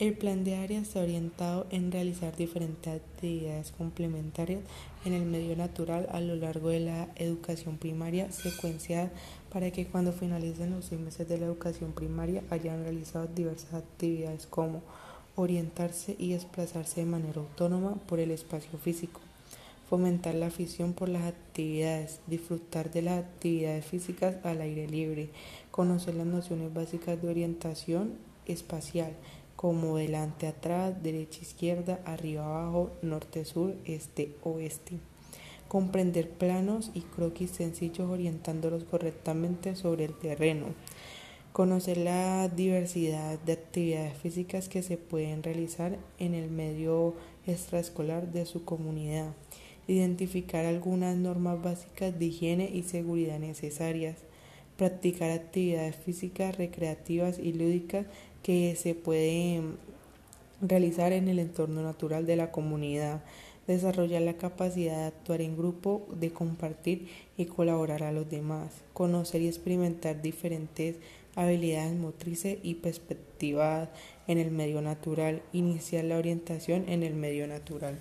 El plan de área está orientado en realizar diferentes actividades complementarias en el medio natural a lo largo de la educación primaria secuenciada para que cuando finalicen los seis meses de la educación primaria hayan realizado diversas actividades como orientarse y desplazarse de manera autónoma por el espacio físico, fomentar la afición por las actividades, disfrutar de las actividades físicas al aire libre, conocer las nociones básicas de orientación espacial, como delante atrás, derecha izquierda, arriba abajo, norte sur, este oeste. Comprender planos y croquis sencillos orientándolos correctamente sobre el terreno. Conocer la diversidad de actividades físicas que se pueden realizar en el medio extraescolar de su comunidad. Identificar algunas normas básicas de higiene y seguridad necesarias practicar actividades físicas, recreativas y lúdicas que se pueden realizar en el entorno natural de la comunidad, desarrollar la capacidad de actuar en grupo, de compartir y colaborar a los demás, conocer y experimentar diferentes habilidades motrices y perspectivas en el medio natural, iniciar la orientación en el medio natural.